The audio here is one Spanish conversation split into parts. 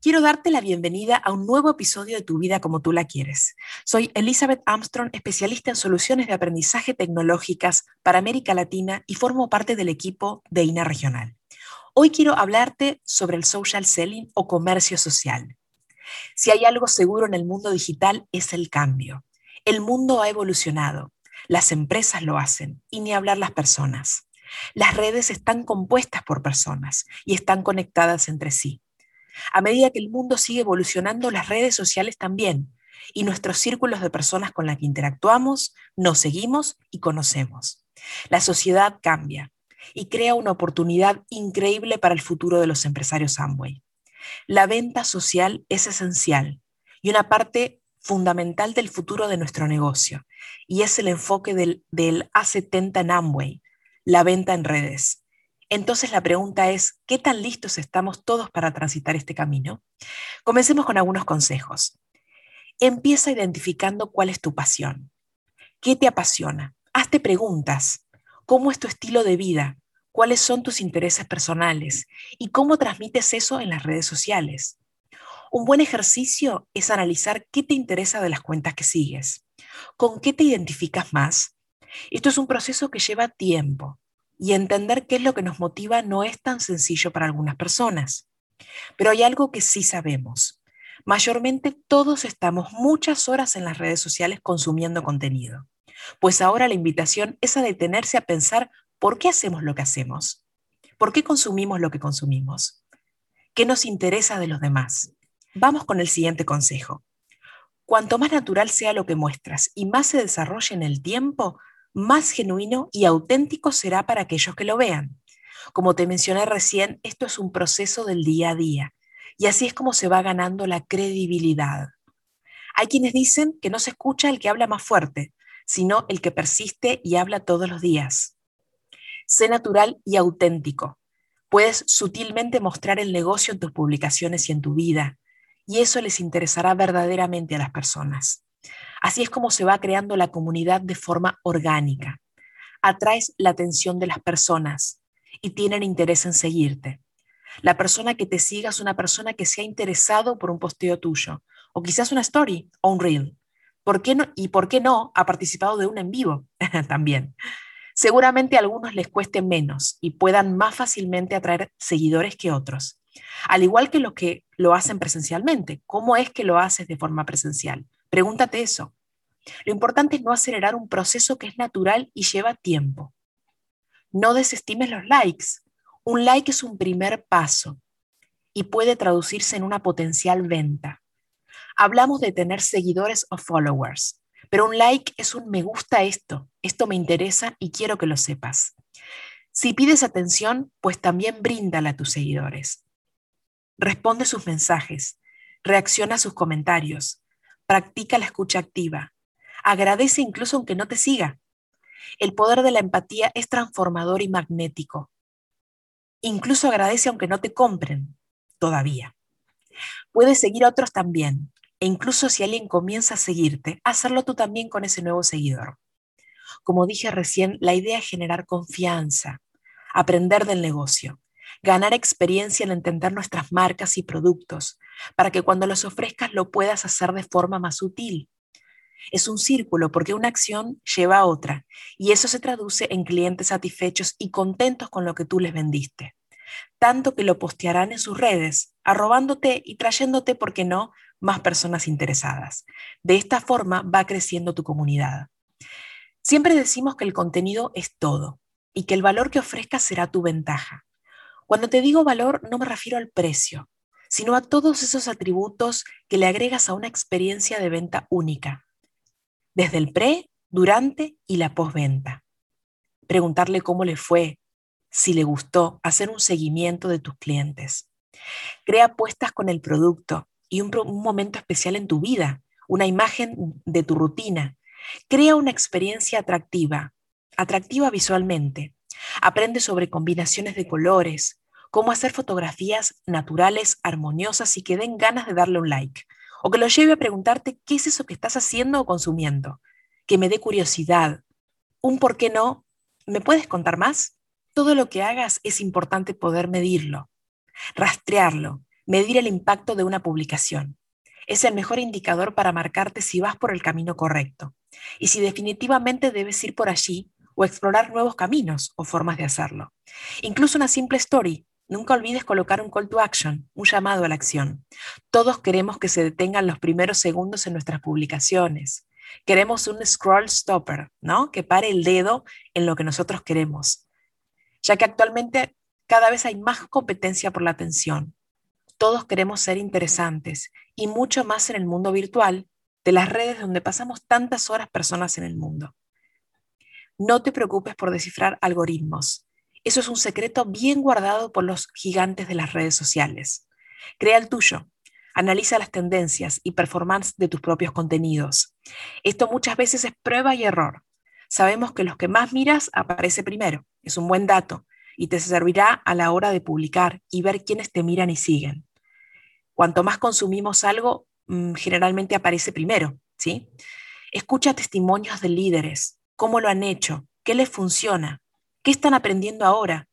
Quiero darte la bienvenida a un nuevo episodio de Tu vida como tú la quieres. Soy Elizabeth Armstrong, especialista en soluciones de aprendizaje tecnológicas para América Latina y formo parte del equipo de INA Regional. Hoy quiero hablarte sobre el social selling o comercio social. Si hay algo seguro en el mundo digital es el cambio. El mundo ha evolucionado, las empresas lo hacen y ni hablar las personas. Las redes están compuestas por personas y están conectadas entre sí. A medida que el mundo sigue evolucionando, las redes sociales también, y nuestros círculos de personas con las que interactuamos, nos seguimos y conocemos. La sociedad cambia y crea una oportunidad increíble para el futuro de los empresarios Amway. La venta social es esencial y una parte fundamental del futuro de nuestro negocio, y es el enfoque del, del A70 en Amway, la venta en redes. Entonces la pregunta es, ¿qué tan listos estamos todos para transitar este camino? Comencemos con algunos consejos. Empieza identificando cuál es tu pasión. ¿Qué te apasiona? Hazte preguntas. ¿Cómo es tu estilo de vida? ¿Cuáles son tus intereses personales? ¿Y cómo transmites eso en las redes sociales? Un buen ejercicio es analizar qué te interesa de las cuentas que sigues. ¿Con qué te identificas más? Esto es un proceso que lleva tiempo y entender qué es lo que nos motiva no es tan sencillo para algunas personas. Pero hay algo que sí sabemos. Mayormente todos estamos muchas horas en las redes sociales consumiendo contenido. Pues ahora la invitación es a detenerse a pensar por qué hacemos lo que hacemos. ¿Por qué consumimos lo que consumimos? ¿Qué nos interesa de los demás? Vamos con el siguiente consejo. Cuanto más natural sea lo que muestras y más se desarrolle en el tiempo, más genuino y auténtico será para aquellos que lo vean. Como te mencioné recién, esto es un proceso del día a día y así es como se va ganando la credibilidad. Hay quienes dicen que no se escucha el que habla más fuerte, sino el que persiste y habla todos los días. Sé natural y auténtico. Puedes sutilmente mostrar el negocio en tus publicaciones y en tu vida, y eso les interesará verdaderamente a las personas. Así es como se va creando la comunidad de forma orgánica. Atraes la atención de las personas y tienen interés en seguirte. La persona que te siga es una persona que se ha interesado por un posteo tuyo, o quizás una story o un reel. ¿Por qué no? Y por qué no ha participado de un en vivo también. Seguramente a algunos les cueste menos y puedan más fácilmente atraer seguidores que otros. Al igual que los que lo hacen presencialmente. ¿Cómo es que lo haces de forma presencial? Pregúntate eso. Lo importante es no acelerar un proceso que es natural y lleva tiempo. No desestimes los likes. Un like es un primer paso y puede traducirse en una potencial venta. Hablamos de tener seguidores o followers, pero un like es un me gusta esto, esto me interesa y quiero que lo sepas. Si pides atención, pues también bríndala a tus seguidores. Responde sus mensajes, reacciona a sus comentarios, practica la escucha activa, agradece incluso aunque no te siga. El poder de la empatía es transformador y magnético. Incluso agradece aunque no te compren, todavía. Puedes seguir a otros también, e incluso si alguien comienza a seguirte, hacerlo tú también con ese nuevo seguidor. Como dije recién, la idea es generar confianza, aprender del negocio, ganar experiencia en entender nuestras marcas y productos, para que cuando los ofrezcas lo puedas hacer de forma más útil. Es un círculo porque una acción lleva a otra y eso se traduce en clientes satisfechos y contentos con lo que tú les vendiste. Tanto que lo postearán en sus redes, arrobándote y trayéndote, ¿por qué no?, más personas interesadas. De esta forma va creciendo tu comunidad. Siempre decimos que el contenido es todo y que el valor que ofrezcas será tu ventaja. Cuando te digo valor no me refiero al precio, sino a todos esos atributos que le agregas a una experiencia de venta única, desde el pre, durante y la postventa. Preguntarle cómo le fue, si le gustó, hacer un seguimiento de tus clientes. Crea apuestas con el producto y un, un momento especial en tu vida, una imagen de tu rutina. Crea una experiencia atractiva. atractiva visualmente. Aprende sobre combinaciones de colores, cómo hacer fotografías naturales, armoniosas y que den ganas de darle un like. O que lo lleve a preguntarte qué es eso que estás haciendo o consumiendo. Que me dé curiosidad. Un por qué no. ¿Me puedes contar más? Todo lo que hagas es importante poder medirlo, rastrearlo, medir el impacto de una publicación. Es el mejor indicador para marcarte si vas por el camino correcto y si definitivamente debes ir por allí o explorar nuevos caminos o formas de hacerlo. Incluso una simple story. Nunca olvides colocar un call to action, un llamado a la acción. Todos queremos que se detengan los primeros segundos en nuestras publicaciones. Queremos un scroll stopper, ¿no? Que pare el dedo en lo que nosotros queremos. Ya que actualmente cada vez hay más competencia por la atención. Todos queremos ser interesantes y mucho más en el mundo virtual de las redes donde pasamos tantas horas personas en el mundo. No te preocupes por descifrar algoritmos. Eso es un secreto bien guardado por los gigantes de las redes sociales. Crea el tuyo. Analiza las tendencias y performance de tus propios contenidos. Esto muchas veces es prueba y error. Sabemos que los que más miras aparece primero. Es un buen dato y te servirá a la hora de publicar y ver quiénes te miran y siguen. Cuanto más consumimos algo, mm, generalmente aparece primero, ¿sí? Escucha testimonios de líderes, cómo lo han hecho, qué les funciona, qué están aprendiendo ahora,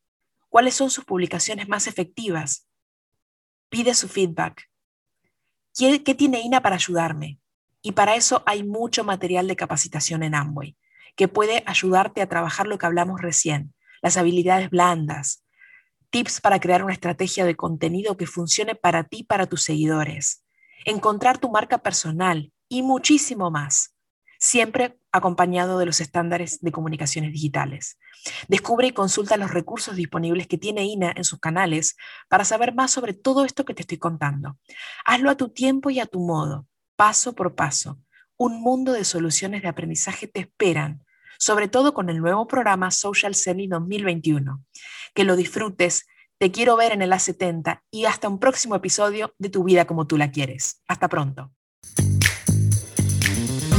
cuáles son sus publicaciones más efectivas. Pide su feedback. ¿Qué, tiene INA para ayudarme? Y para eso hay mucho material de capacitación en Amway, que puede ayudarte a trabajar lo que hablamos recién, las habilidades blandas, tips para crear una estrategia de contenido que funcione para ti y para tus seguidores, encontrar tu marca personal y muchísimo más, siempre acompañado de los estándares de comunicaciones digitales. Descubre y consulta los recursos disponibles que tiene INA en sus canales para saber más sobre todo esto que te estoy contando. Hazlo a tu tiempo y a tu modo, paso por paso. Un mundo de soluciones de aprendizaje te esperan sobre todo con el nuevo programa Social Selling 2021. Que lo disfrutes, te quiero ver en el A70 y hasta un próximo episodio de Tu vida como tú la quieres. Hasta pronto.